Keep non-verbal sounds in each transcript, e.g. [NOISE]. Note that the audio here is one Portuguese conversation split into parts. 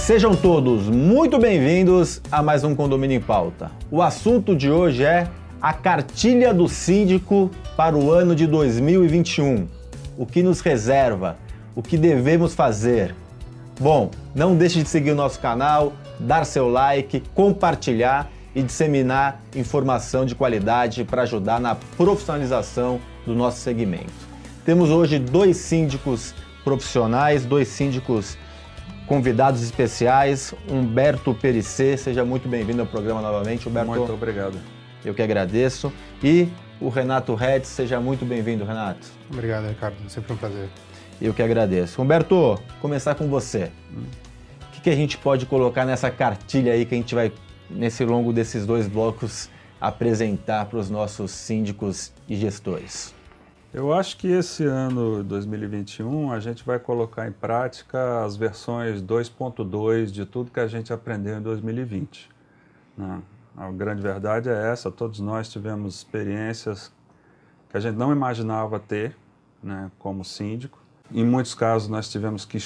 Sejam todos muito bem-vindos a mais um Condomínio em Pauta. O assunto de hoje é a cartilha do síndico para o ano de 2021. O que nos reserva? O que devemos fazer? Bom, não deixe de seguir o nosso canal, dar seu like, compartilhar e disseminar informação de qualidade para ajudar na profissionalização do nosso segmento. Temos hoje dois síndicos profissionais, dois síndicos convidados especiais. Humberto Perissé, seja muito bem-vindo ao programa novamente. Humberto, muito obrigado. Eu que agradeço. E o Renato Retz, seja muito bem-vindo, Renato. Obrigado, Ricardo. Sempre um prazer. Eu que agradeço. Humberto, começar com você. Hum. O que, que a gente pode colocar nessa cartilha aí que a gente vai nesse longo desses dois blocos, apresentar para os nossos síndicos e gestores? Eu acho que esse ano 2021 a gente vai colocar em prática as versões 2.2 de tudo que a gente aprendeu em 2020. Né? A grande verdade é essa: todos nós tivemos experiências que a gente não imaginava ter né, como síndico. Em muitos casos, nós tivemos que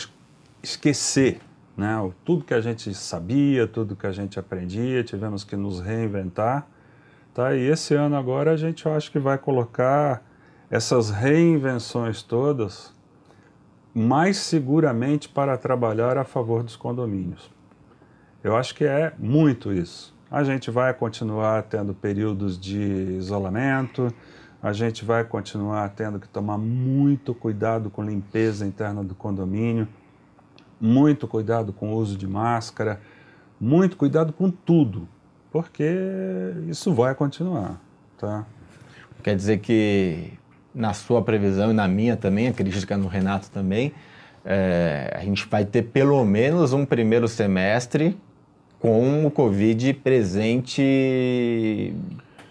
esquecer né? Tudo que a gente sabia, tudo que a gente aprendia, tivemos que nos reinventar. Tá? E esse ano agora a gente eu acho que vai colocar essas reinvenções todas mais seguramente para trabalhar a favor dos condomínios. Eu acho que é muito isso. A gente vai continuar tendo períodos de isolamento, a gente vai continuar tendo que tomar muito cuidado com limpeza interna do condomínio muito cuidado com o uso de máscara, muito cuidado com tudo, porque isso vai continuar, tá? Quer dizer que na sua previsão e na minha também, acredito que é no Renato também, é, a gente vai ter pelo menos um primeiro semestre com o Covid presente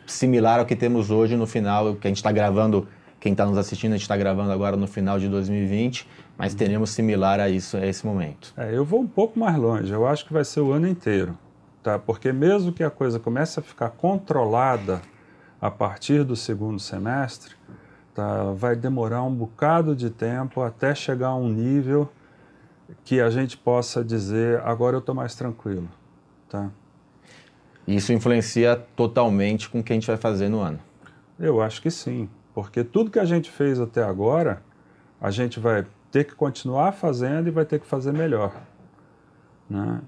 similar ao que temos hoje no final, que a gente está gravando, quem está nos assistindo, a gente está gravando agora no final de 2020, mas teremos similar a isso a esse momento. É, eu vou um pouco mais longe. Eu acho que vai ser o ano inteiro, tá? Porque mesmo que a coisa comece a ficar controlada a partir do segundo semestre, tá? Vai demorar um bocado de tempo até chegar a um nível que a gente possa dizer agora eu estou mais tranquilo, tá? Isso influencia totalmente com o que a gente vai fazer no ano. Eu acho que sim, porque tudo que a gente fez até agora, a gente vai ter que continuar fazendo e vai ter que fazer melhor. Né?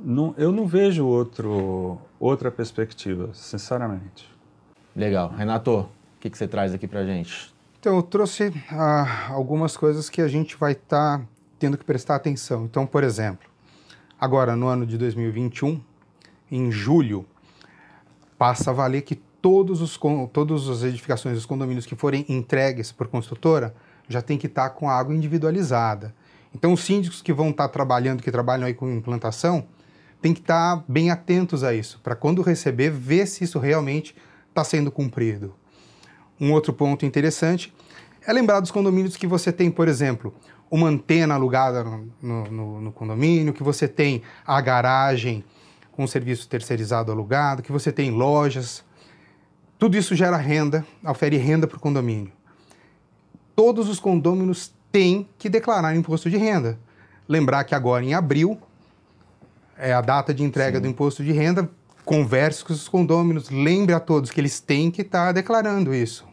Não, eu não vejo outro, outra perspectiva, sinceramente. Legal. Renato, o que, que você traz aqui para gente? Então, eu trouxe ah, algumas coisas que a gente vai estar tá tendo que prestar atenção. Então, por exemplo, agora no ano de 2021, em julho, passa a valer que todos os, todas as edificações dos condomínios que forem entregues por construtora já tem que estar tá com a água individualizada. Então, os síndicos que vão estar tá trabalhando, que trabalham aí com implantação, tem que estar tá bem atentos a isso, para quando receber, ver se isso realmente está sendo cumprido. Um outro ponto interessante é lembrar dos condomínios que você tem, por exemplo, uma antena alugada no, no, no condomínio, que você tem a garagem com serviço terceirizado alugado, que você tem lojas. Tudo isso gera renda, ofere renda para o condomínio todos os condôminos têm que declarar imposto de renda. Lembrar que agora em abril é a data de entrega Sim. do imposto de renda. Converse com os condôminos, lembre a todos que eles têm que estar tá declarando isso.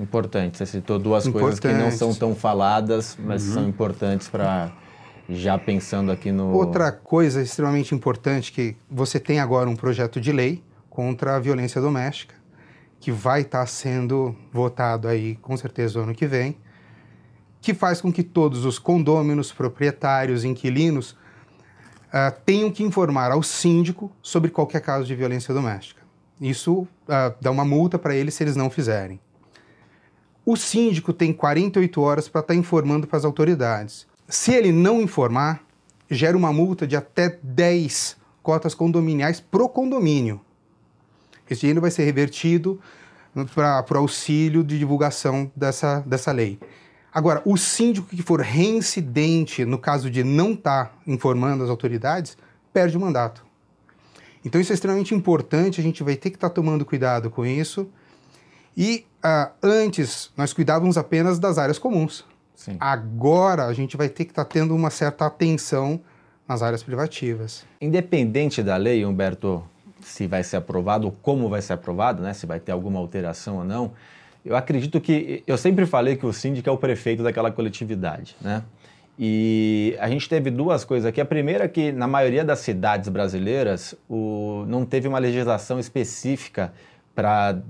Importante, você citou duas coisas que não são tão faladas, mas uhum. são importantes para já pensando aqui no. Outra coisa extremamente importante que você tem agora um projeto de lei contra a violência doméstica que vai estar tá sendo votado aí com certeza o ano que vem, que faz com que todos os condôminos, proprietários, inquilinos uh, tenham que informar ao síndico sobre qualquer caso de violência doméstica. Isso uh, dá uma multa para eles se eles não fizerem. O síndico tem 48 horas para estar tá informando para as autoridades. Se ele não informar, gera uma multa de até 10 cotas condominiais pro condomínio. Esse dinheiro vai ser revertido para o auxílio de divulgação dessa, dessa lei. Agora, o síndico que for reincidente no caso de não estar tá informando as autoridades, perde o mandato. Então, isso é extremamente importante, a gente vai ter que estar tá tomando cuidado com isso. E uh, antes, nós cuidávamos apenas das áreas comuns. Sim. Agora, a gente vai ter que estar tá tendo uma certa atenção nas áreas privativas. Independente da lei, Humberto, se vai ser aprovado ou como vai ser aprovado, né, se vai ter alguma alteração ou não, eu acredito que eu sempre falei que o síndico é o prefeito daquela coletividade, né? E a gente teve duas coisas aqui. A primeira é que na maioria das cidades brasileiras o, não teve uma legislação específica para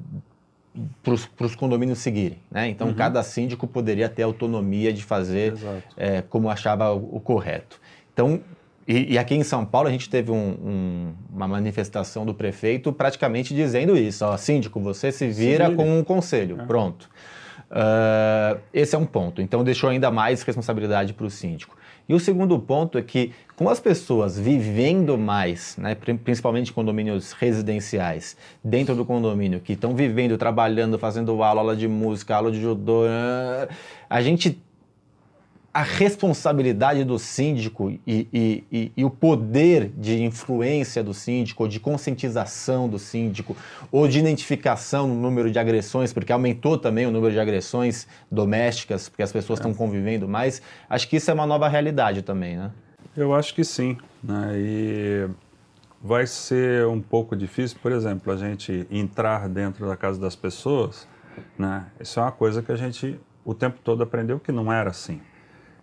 para os condomínios seguirem. Né? Então, uhum. cada síndico poderia ter autonomia de fazer é, como achava o, o correto. Então, e, e, aqui em São Paulo a gente teve um, um, uma manifestação do prefeito praticamente dizendo isso: ó, síndico, você se vira com um conselho, é. pronto. Uh, esse é um ponto. Então deixou ainda mais responsabilidade para o síndico. E o segundo ponto é que, com as pessoas vivendo mais, né, principalmente condomínios residenciais, dentro do condomínio, que estão vivendo, trabalhando, fazendo aula, aula de música, aula de judô, a gente a responsabilidade do síndico e, e, e, e, o poder de influência do síndico, ou de conscientização do síndico, ou de identificação no número de agressões, porque aumentou também o número de agressões domésticas, porque as pessoas estão é. convivendo mais. Acho que isso é uma nova realidade também, né? Eu acho que sim. Né? E vai ser um pouco difícil, por exemplo, a gente entrar dentro da casa das pessoas. Né? Isso é uma coisa que a gente o tempo todo aprendeu que não era assim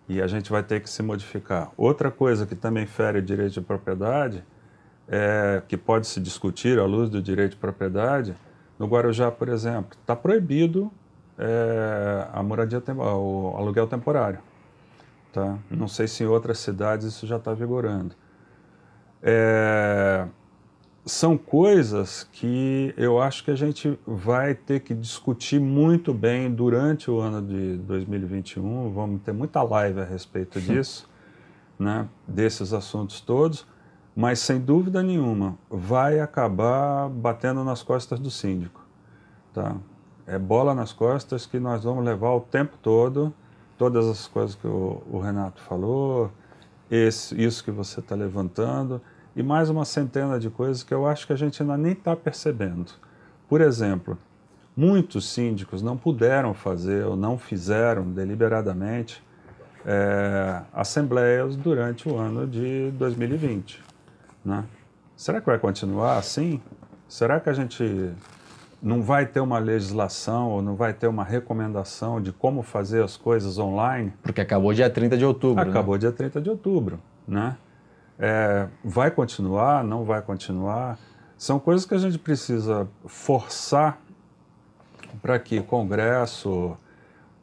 e a gente vai ter que se modificar. Outra coisa que também fere direito de propriedade, é, que pode se discutir à luz do direito de propriedade, no Guarujá, por exemplo, está proibido é, a moradia, o aluguel temporário. Tá? Não sei se em outras cidades isso já está vigorando. É, são coisas que eu acho que a gente vai ter que discutir muito bem durante o ano de 2021. Vamos ter muita live a respeito disso, né, desses assuntos todos, mas sem dúvida nenhuma vai acabar batendo nas costas do síndico. Tá? É bola nas costas que nós vamos levar o tempo todo, todas as coisas que o, o Renato falou, esse, isso que você está levantando e mais uma centena de coisas que eu acho que a gente ainda nem está percebendo. Por exemplo, muitos síndicos não puderam fazer ou não fizeram deliberadamente é, assembleias durante o ano de 2020. Né? Será que vai continuar assim? Será que a gente não vai ter uma legislação ou não vai ter uma recomendação de como fazer as coisas online? Porque acabou dia 30 de outubro. Acabou né? dia 30 de outubro, né? É, vai continuar? Não vai continuar? São coisas que a gente precisa forçar para que Congresso,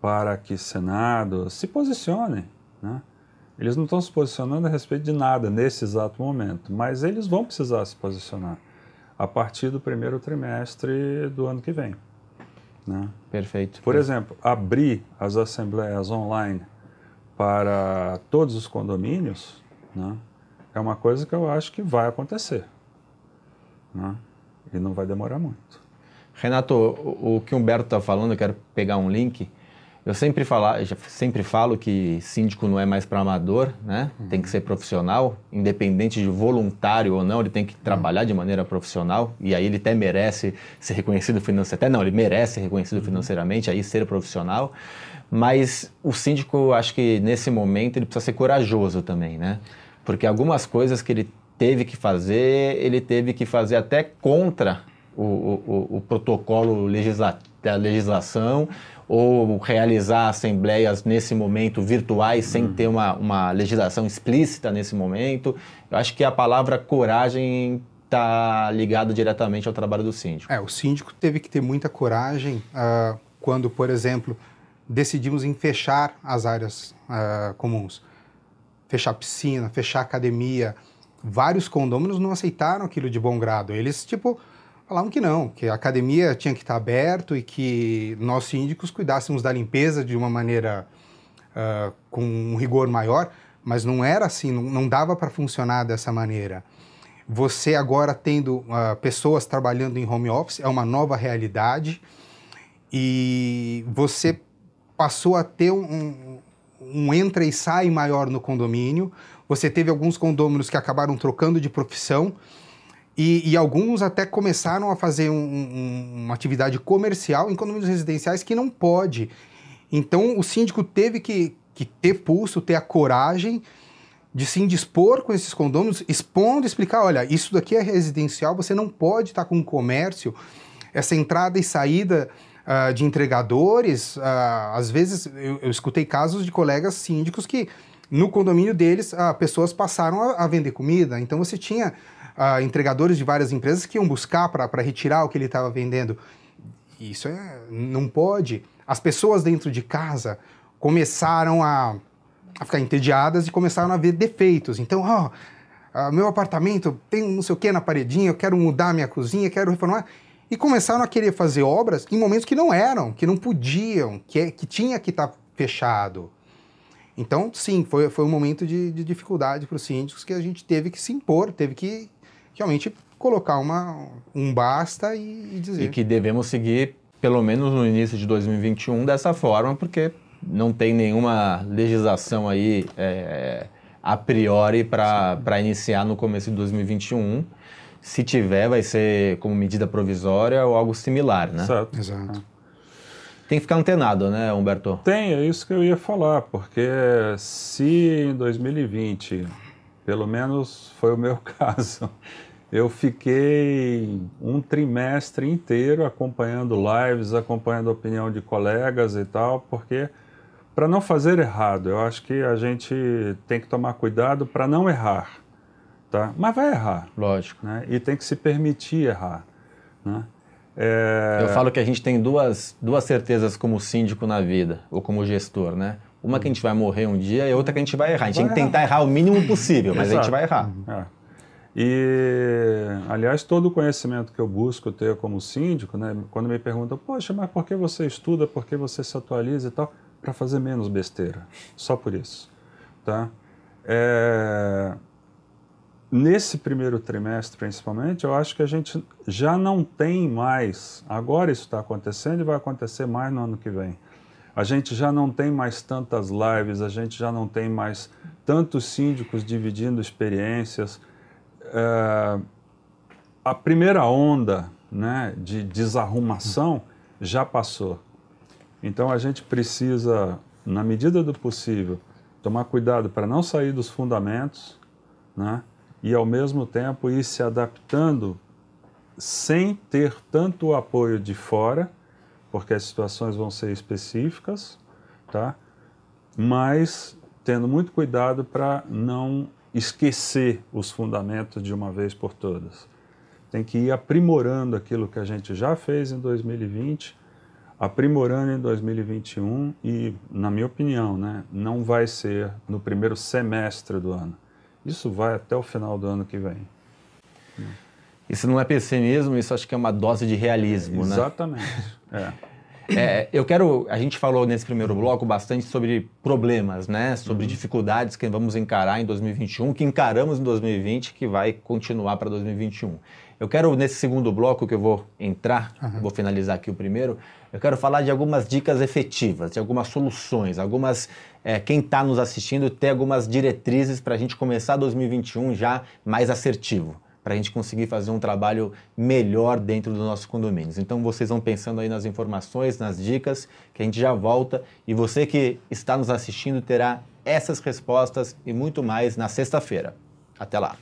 para que Senado se posicionem. Né? Eles não estão se posicionando a respeito de nada nesse exato momento, mas eles vão precisar se posicionar a partir do primeiro trimestre do ano que vem. Né? Perfeito. Por exemplo, abrir as assembleias online para todos os condomínios, né? É uma coisa que eu acho que vai acontecer. Né? E não vai demorar muito. Renato, o, o que o Humberto está falando, eu quero pegar um link. Eu sempre, fala, eu sempre falo que síndico não é mais para amador, né? Uhum. Tem que ser profissional, independente de voluntário ou não, ele tem que trabalhar uhum. de maneira profissional e aí ele até merece ser reconhecido financeiramente. Até não, ele merece ser reconhecido uhum. financeiramente, aí ser profissional. Mas o síndico, acho que nesse momento, ele precisa ser corajoso também, né? Porque algumas coisas que ele teve que fazer, ele teve que fazer até contra o, o, o protocolo legisla da legislação ou realizar assembleias nesse momento virtuais sem hum. ter uma, uma legislação explícita nesse momento. Eu acho que a palavra coragem está ligada diretamente ao trabalho do síndico. É, o síndico teve que ter muita coragem uh, quando, por exemplo, decidimos em fechar as áreas uh, comuns fechar piscina, fechar academia. Vários condôminos não aceitaram aquilo de bom grado. Eles, tipo, falavam que não, que a academia tinha que estar aberto e que nós síndicos cuidássemos da limpeza de uma maneira uh, com um rigor maior, mas não era assim, não, não dava para funcionar dessa maneira. Você agora tendo uh, pessoas trabalhando em home office é uma nova realidade e você passou a ter um, um entra e sai maior no condomínio. Você teve alguns condôminos que acabaram trocando de profissão e, e alguns até começaram a fazer um, um, uma atividade comercial em condomínios residenciais que não pode. Então o síndico teve que, que ter pulso, ter a coragem de se indispor com esses condôminos, expondo, explicar, olha, isso daqui é residencial, você não pode estar com comércio, essa entrada e saída uh, de entregadores, uh, às vezes eu, eu, escutei casos de colegas síndicos que no condomínio deles uh, pessoas passaram a, a, vender comida, então você tinha entregadores de várias empresas que iam buscar para retirar o que ele estava vendendo. Isso é, não pode. As pessoas dentro de casa começaram a a ficar entediadas e começaram a ver defeitos. Então, ó, oh, meu apartamento tem não sei o que na paredinha, eu quero mudar minha cozinha, quero reformar. E começaram a querer fazer obras em momentos que não eram, que não podiam, que, que tinha que estar tá fechado. Então, sim, foi, foi um momento de, de dificuldade para os síndicos que a gente teve que se impor, teve que realmente colocar uma, um basta e, e dizer. E que devemos seguir, pelo menos no início de 2021, dessa forma, porque não tem nenhuma legislação aí é, a priori para iniciar no começo de 2021. Se tiver, vai ser como medida provisória ou algo similar, né? Exato. Exato. Tem que ficar antenado, né, Humberto? Tem, é isso que eu ia falar, porque se em 2020, pelo menos foi o meu [LAUGHS] caso, eu fiquei um trimestre inteiro acompanhando lives, acompanhando a opinião de colegas e tal, porque para não fazer errado, eu acho que a gente tem que tomar cuidado para não errar, tá? Mas vai errar. Lógico. Né? E tem que se permitir errar, né? É... Eu falo que a gente tem duas, duas certezas como síndico na vida, ou como gestor, né? Uma que a gente vai morrer um dia e outra que a gente vai errar. A gente vai tem que tentar errar. o mínimo possível, mas Exato. a gente vai errar. É. E, aliás, todo o conhecimento que eu busco ter como síndico, né, quando me perguntam, poxa, mas por que você estuda, por que você se atualiza e tal? para fazer menos besteira, só por isso, tá? É... Nesse primeiro trimestre, principalmente, eu acho que a gente já não tem mais. Agora isso está acontecendo e vai acontecer mais no ano que vem. A gente já não tem mais tantas lives, a gente já não tem mais tantos síndicos dividindo experiências. É... A primeira onda né, de desarrumação já passou. Então a gente precisa, na medida do possível, tomar cuidado para não sair dos fundamentos, né? E ao mesmo tempo ir se adaptando sem ter tanto o apoio de fora, porque as situações vão ser específicas, tá? Mas tendo muito cuidado para não esquecer os fundamentos de uma vez por todas. Tem que ir aprimorando aquilo que a gente já fez em 2020 aprimorando em 2021 e, na minha opinião, né, não vai ser no primeiro semestre do ano. Isso vai até o final do ano que vem. Isso não é pessimismo, isso acho que é uma dose de realismo, é, exatamente. né? Exatamente. [LAUGHS] É. É, eu quero. A gente falou nesse primeiro bloco bastante sobre problemas, né? Sobre uhum. dificuldades que vamos encarar em 2021, que encaramos em 2020, que vai continuar para 2021. Eu quero, nesse segundo bloco que eu vou entrar, uhum. vou finalizar aqui o primeiro, eu quero falar de algumas dicas efetivas, de algumas soluções, algumas. É, quem está nos assistindo ter algumas diretrizes para a gente começar 2021 já mais assertivo, para a gente conseguir fazer um trabalho melhor dentro dos nossos condomínios. Então vocês vão pensando aí nas informações, nas dicas, que a gente já volta e você que está nos assistindo terá essas respostas e muito mais na sexta-feira. Até lá!